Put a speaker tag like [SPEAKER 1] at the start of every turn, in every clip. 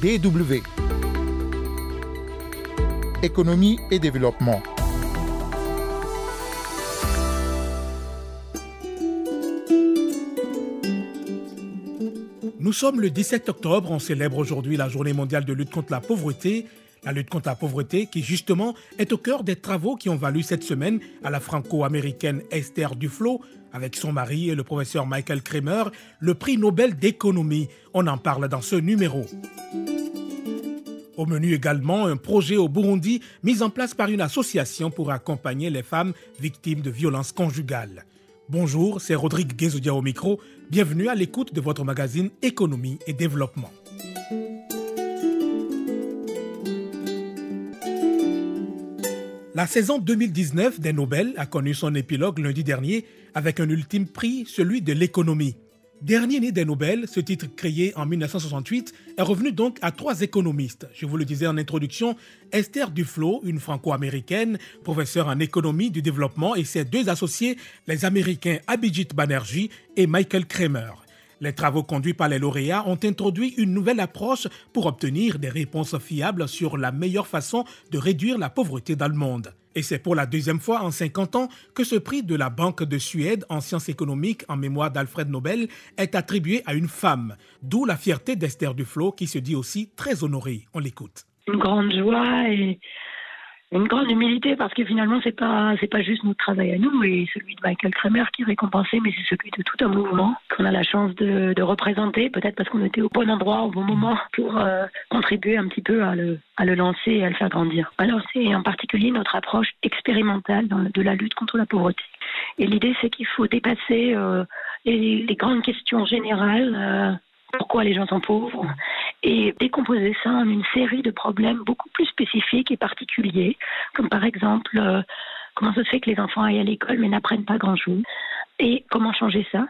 [SPEAKER 1] DW. Économie et développement.
[SPEAKER 2] Nous sommes le 17 octobre, on célèbre aujourd'hui la journée mondiale de lutte contre la pauvreté. La lutte contre la pauvreté qui justement est au cœur des travaux qui ont valu cette semaine à la franco-américaine Esther Duflo avec son mari et le professeur Michael Kramer le prix Nobel d'économie. On en parle dans ce numéro. Au menu également, un projet au Burundi mis en place par une association pour accompagner les femmes victimes de violences conjugales. Bonjour, c'est Rodrigue Guézoudia au micro. Bienvenue à l'écoute de votre magazine Économie et Développement. La saison 2019 des Nobel a connu son épilogue lundi dernier avec un ultime prix, celui de l'économie. Dernier né des Nobel, ce titre créé en 1968 est revenu donc à trois économistes. Je vous le disais en introduction, Esther Duflo, une franco-américaine, professeure en économie du développement, et ses deux associés, les Américains Abhijit Banerjee et Michael Kramer. Les travaux conduits par les lauréats ont introduit une nouvelle approche pour obtenir des réponses fiables sur la meilleure façon de réduire la pauvreté dans le monde. Et c'est pour la deuxième fois en 50 ans que ce prix de la Banque de Suède en sciences économiques en mémoire d'Alfred Nobel est attribué à une femme, d'où la fierté d'Esther Duflo qui se dit aussi très honorée. On l'écoute.
[SPEAKER 3] Une grande joie et une grande humilité parce que finalement c'est pas c'est pas juste notre travail à nous et celui de Michael Kramer qui est récompensé mais c'est celui de tout un mouvement qu'on a la chance de, de représenter peut-être parce qu'on était au bon endroit au bon moment pour euh, contribuer un petit peu à le à le lancer et à le faire grandir. Alors c'est en particulier notre approche expérimentale de la lutte contre la pauvreté et l'idée c'est qu'il faut dépasser euh, les, les, grandes questions générales euh, pourquoi les gens sont pauvres et décomposer ça en une série de problèmes beaucoup plus spécifiques et particuliers, comme par exemple euh, comment se fait que les enfants aillent à l'école mais n'apprennent pas grand-chose, et comment changer ça.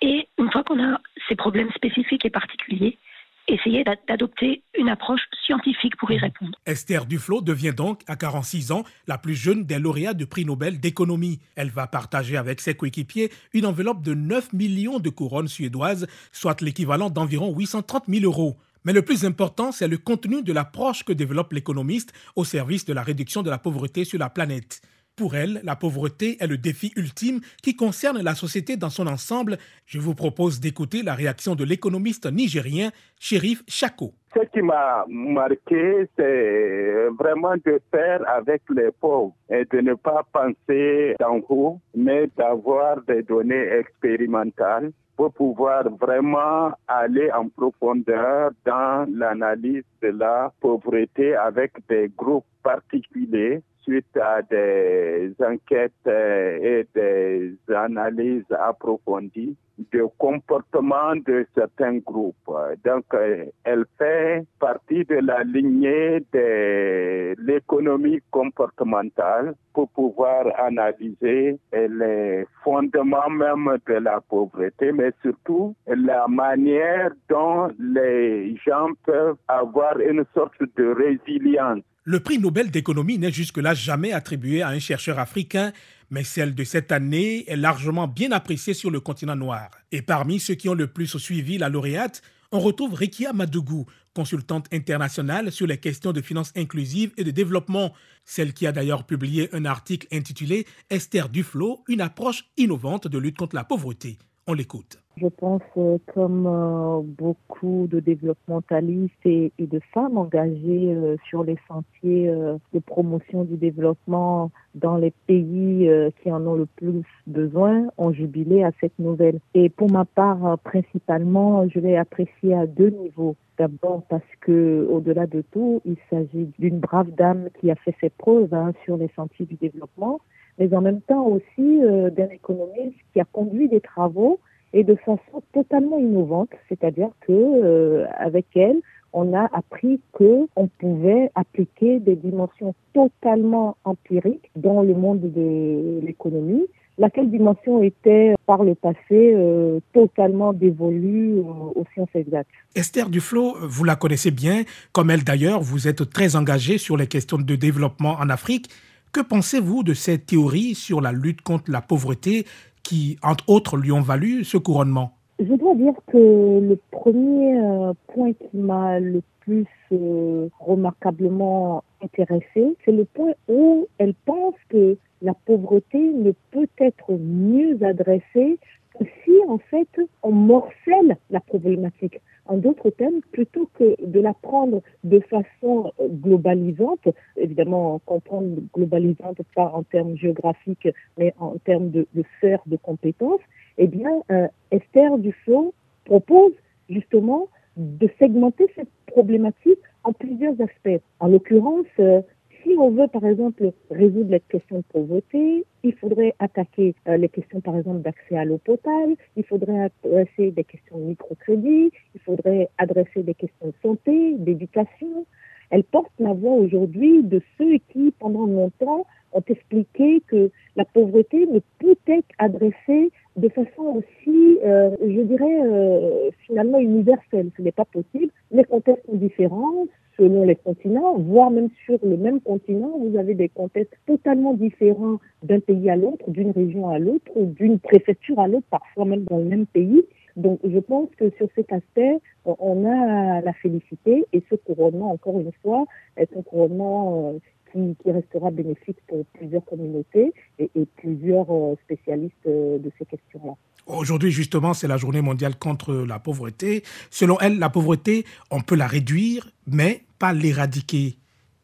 [SPEAKER 3] Et une fois qu'on a ces problèmes spécifiques et particuliers, essayer d'adopter une approche scientifique pour y répondre.
[SPEAKER 2] Esther Duflo devient donc, à 46 ans, la plus jeune des lauréats du prix Nobel d'économie. Elle va partager avec ses coéquipiers une enveloppe de 9 millions de couronnes suédoises, soit l'équivalent d'environ 830 000 euros. Mais le plus important, c'est le contenu de l'approche que développe l'économiste au service de la réduction de la pauvreté sur la planète. Pour elle, la pauvreté est le défi ultime qui concerne la société dans son ensemble. Je vous propose d'écouter la réaction de l'économiste nigérien Shérif Chako.
[SPEAKER 4] Ce qui m'a marqué, c'est vraiment de faire avec les pauvres et de ne pas penser d'en haut, mais d'avoir des données expérimentales pour pouvoir vraiment aller en profondeur dans l'analyse de la pauvreté avec des groupes particuliers suite à des enquêtes euh, et des analyses approfondies de comportement de certains groupes. Donc, euh, elle fait partie de la lignée de l'économie comportementale pour pouvoir analyser les fondements même de la pauvreté, mais surtout la manière dont les gens peuvent avoir une sorte de résilience
[SPEAKER 2] le prix Nobel d'économie n'est jusque-là jamais attribué à un chercheur africain, mais celle de cette année est largement bien appréciée sur le continent noir. Et parmi ceux qui ont le plus suivi la lauréate, on retrouve Rikia Madougou, consultante internationale sur les questions de finances inclusives et de développement, celle qui a d'ailleurs publié un article intitulé Esther Duflo, une approche innovante de lutte contre la pauvreté. On l'écoute.
[SPEAKER 5] Je pense, euh, comme euh, beaucoup de développementalistes et, de femmes engagées euh, sur les sentiers de promotion du développement dans les pays qui en ont le plus besoin, ont jubilé à cette nouvelle. Et pour ma part, principalement, je l'ai apprécié à deux niveaux. D'abord parce que, au-delà de tout, il s'agit d'une brave dame qui a fait ses preuves hein, sur les sentiers du développement, mais en même temps aussi d'un économiste qui a conduit des travaux et de façon totalement innovante, c'est-à-dire que euh, avec elle, on a appris que on pouvait appliquer des dimensions totalement empiriques dans le monde de l'économie, laquelle dimension était par le passé euh, totalement dévolue aux sciences exactes.
[SPEAKER 2] Esther Duflo, vous la connaissez bien, comme elle d'ailleurs, vous êtes très engagée sur les questions de développement en Afrique. Que pensez-vous de cette théorie sur la lutte contre la pauvreté qui, entre autres, lui ont valu ce couronnement?
[SPEAKER 5] Je dois dire que le premier euh, point qui m'a le plus euh, remarquablement intéressé, c'est le point où elle pense que la pauvreté ne peut être mieux adressée que si en fait on morcelle la problématique. D'autres termes, plutôt que de la prendre de façon euh, globalisante, évidemment comprendre globalisante pas en termes géographiques, mais en termes de, de sphère de compétences, eh bien, euh, Esther Duflo propose justement de segmenter cette problématique en plusieurs aspects. En l'occurrence, euh, si on veut, par exemple, résoudre les questions de pauvreté, il faudrait attaquer euh, les questions, par exemple, d'accès à l'eau potable, il faudrait adresser des questions de microcrédit, il faudrait adresser des questions de santé, d'éducation. Elle porte la voix aujourd'hui de ceux qui, pendant longtemps, ont expliqué que la pauvreté ne peut être adressée de façon aussi, euh, je dirais, euh, finalement universelle. Ce n'est pas possible. Les contextes sont différents selon les continents, voire même sur le même continent, vous avez des contextes totalement différents d'un pays à l'autre, d'une région à l'autre, ou d'une préfecture à l'autre, parfois même dans le même pays. Donc je pense que sur cet aspect, on a la félicité et ce couronnement, encore une fois, est un couronnement qui, restera bénéfique pour plusieurs communautés et, plusieurs euh, spécialistes euh, de ces questions-là.
[SPEAKER 2] Aujourd'hui, justement, c'est la journée mondiale contre la pauvreté. Selon elle, la pauvreté, on peut la réduire, mais pas l'éradiquer.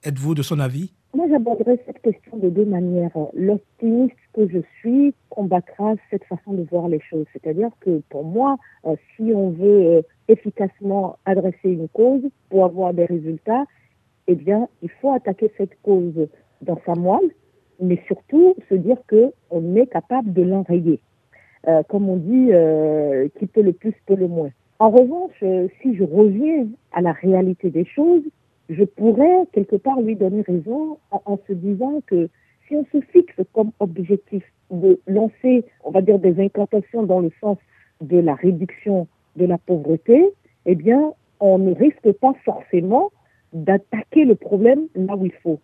[SPEAKER 2] Êtes-vous de son avis?
[SPEAKER 5] Moi, j'aborderai cette question de deux manières. L'optimiste que je suis combattra cette façon de voir les choses. C'est-à-dire que pour moi, euh, si on veut efficacement adresser une cause pour avoir des résultats, eh bien, il faut attaquer cette cause dans sa moelle, mais surtout se dire qu'on est capable de l'enrayer. Euh, comme on dit, euh, qui peut le plus peut le moins. En revanche, euh, si je reviens à la réalité des choses, je pourrais quelque part lui donner raison en, se disant que si on se fixe comme objectif de lancer, on va dire, des incantations dans le sens de la réduction de la pauvreté, eh bien, on ne risque pas forcément d'attaquer le problème là où il faut.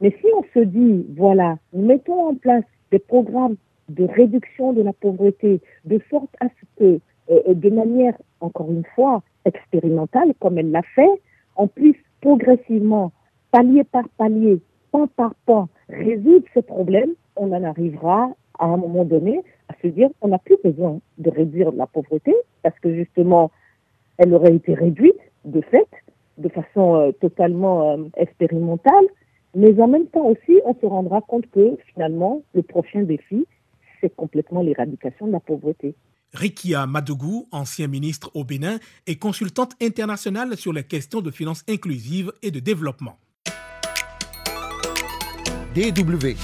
[SPEAKER 5] Mais si on se dit, voilà, mettons en place des programmes de réduction de la pauvreté, de sorte à ce que, euh, de manière, encore une fois, expérimentale, comme elle l'a fait, on puisse progressivement, palier par palier, pan par pan, résoudre ces problèmes, on en arrivera à un moment donné à se dire on n'a plus besoin de réduire la pauvreté parce que justement, elle aurait été réduite de fait, de façon euh, totalement euh, expérimentale, mais en même temps aussi, on se rendra compte que finalement, le prochain défi, c'est complètement l'éradication de la pauvreté.
[SPEAKER 2] Rikia Madougou, ancien ministre au Bénin, et consultante internationale sur les questions de finances inclusives et de développement.
[SPEAKER 1] DW.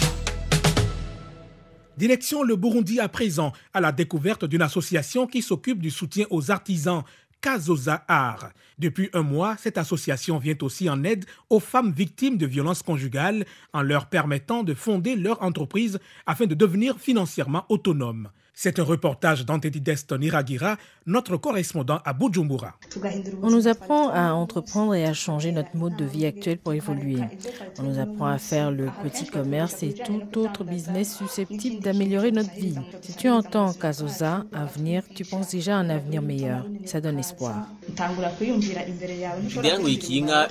[SPEAKER 2] Direction le Burundi à présent, à la découverte d'une association qui s'occupe du soutien aux artisans Kazoza Art. Depuis un mois, cette association vient aussi en aide aux femmes victimes de violences conjugales en leur permettant de fonder leur entreprise afin de devenir financièrement autonomes. C'est un reportage d'Antedidest Niragira, notre correspondant à Bujumbura.
[SPEAKER 6] On nous apprend à entreprendre et à changer notre mode de vie actuel pour évoluer. On nous apprend à faire le petit commerce et tout autre business susceptible d'améliorer notre vie. Si tu entends Kazoza, avenir, tu penses déjà à un avenir meilleur. Ça donne espoir.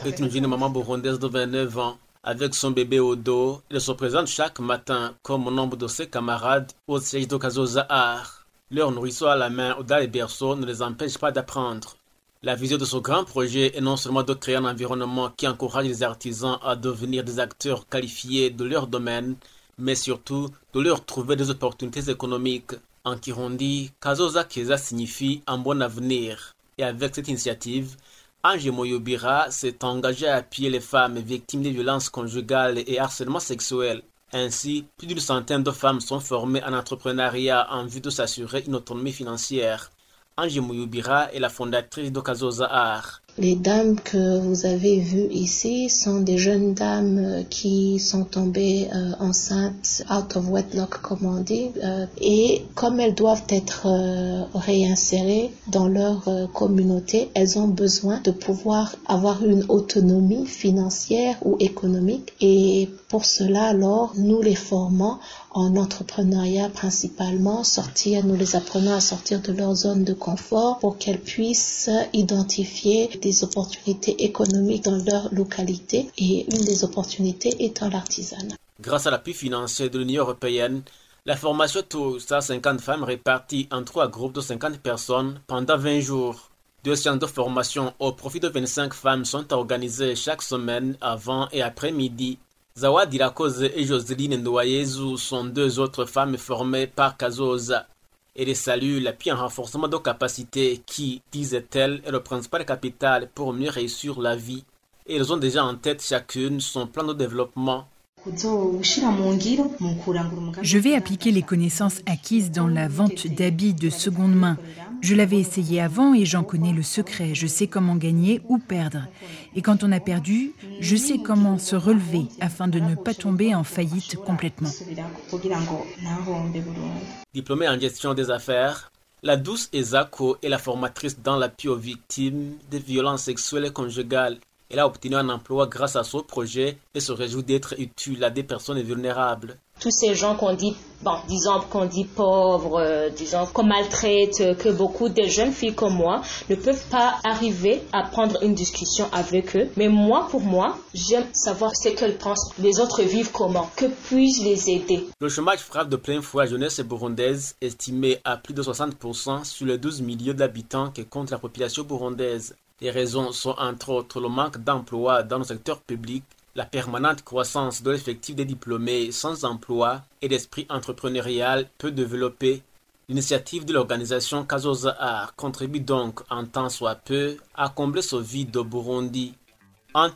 [SPEAKER 7] est une jeune maman burundaise de 29 ans. Avec son bébé au dos, il se présente chaque matin comme nombre de ses camarades au siège de Art. Leur nourrisson à la main ou dans les berceaux ne les empêche pas d'apprendre. La vision de ce grand projet est non seulement de créer un environnement qui encourage les artisans à devenir des acteurs qualifiés de leur domaine, mais surtout de leur trouver des opportunités économiques. En Kirundi, Kazoza Keza signifie un bon avenir. Et avec cette initiative, Ange Moyobira s'est engagé à appuyer les femmes victimes de violences conjugales et harcèlement sexuel. Ainsi, plus d'une centaine de femmes sont formées en entrepreneuriat en vue de s'assurer une autonomie financière. Ange Mouyubira est la fondatrice de Art.
[SPEAKER 8] Les dames que vous avez vues ici sont des jeunes dames euh, qui sont tombées euh, enceintes out of wedlock comme on dit euh, et comme elles doivent être réinsérées dans leur communauté, elles ont besoin de pouvoir avoir une autonomie financière ou économique et pour cela alors nous les formons en entrepreneuriat principalement, sortir, nous les apprenons à sortir de leur zone de confort pour qu'elles puissent identifier des opportunités économiques dans leur localité et une des opportunités étant l'artisanat.
[SPEAKER 7] Grâce à l'appui financier de l'Union européenne, la formation touche à 50 femmes réparties en trois groupes de 50 personnes pendant 20 jours. Deux séances de formation au profit de 25 femmes sont organisées chaque semaine avant et après-midi Zawadi Rakoze et Joseline Ndoyezu sont deux autres femmes formées par Kazoza. Et les saluent l'appui en renforcement de capacités qui, disait-elle, est le principal capital pour mieux réussir la vie. Elles ont déjà en tête chacune son plan de développement
[SPEAKER 9] je vais appliquer les connaissances acquises dans la vente d'habits de seconde main. Je l'avais essayé avant et j'en connais le secret. Je sais comment gagner ou perdre. Et quand on a perdu, je sais comment se relever afin de ne pas tomber en faillite complètement.
[SPEAKER 7] Diplômée en gestion des affaires, la douce Ezako est la formatrice dans l'appui aux victimes de violences sexuelles et conjugales. Elle a obtenu un emploi grâce à ce projet et se réjouit d'être utile à des personnes vulnérables.
[SPEAKER 10] Tous ces gens qu'on dit, bon, disons qu'on dit pauvres, euh, disons qu'on maltraite, euh, que beaucoup de jeunes filles comme moi ne peuvent pas arriver à prendre une discussion avec eux. Mais moi, pour moi, j'aime savoir ce qu'elles pensent, les autres vivent comment, que puis-je les aider?
[SPEAKER 7] Le chômage frappe de plein fouet la jeunesse burundaise, estimée à plus de 60% sur les 12 millions d'habitants que compte la population burundaise. Les raisons sont entre autres le manque d'emploi dans le secteur public, la permanente croissance de l'effectif des diplômés sans emploi et l'esprit entrepreneurial peu développé. L'initiative de l'organisation Kazoza Art contribue donc en tant soit peu à combler ce vide au Burundi. À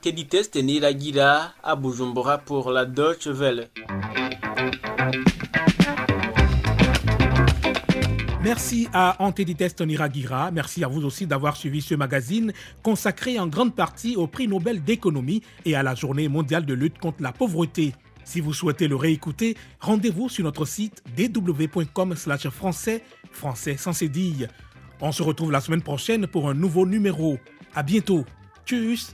[SPEAKER 7] Bujumbura pour la Deutsche Welle.
[SPEAKER 2] Merci à Antedites Toniragira. Merci à vous aussi d'avoir suivi ce magazine consacré en grande partie au prix Nobel d'économie et à la journée mondiale de lutte contre la pauvreté. Si vous souhaitez le réécouter, rendez-vous sur notre site dw.com français, français sans cédille. On se retrouve la semaine prochaine pour un nouveau numéro. À bientôt. Tchuss!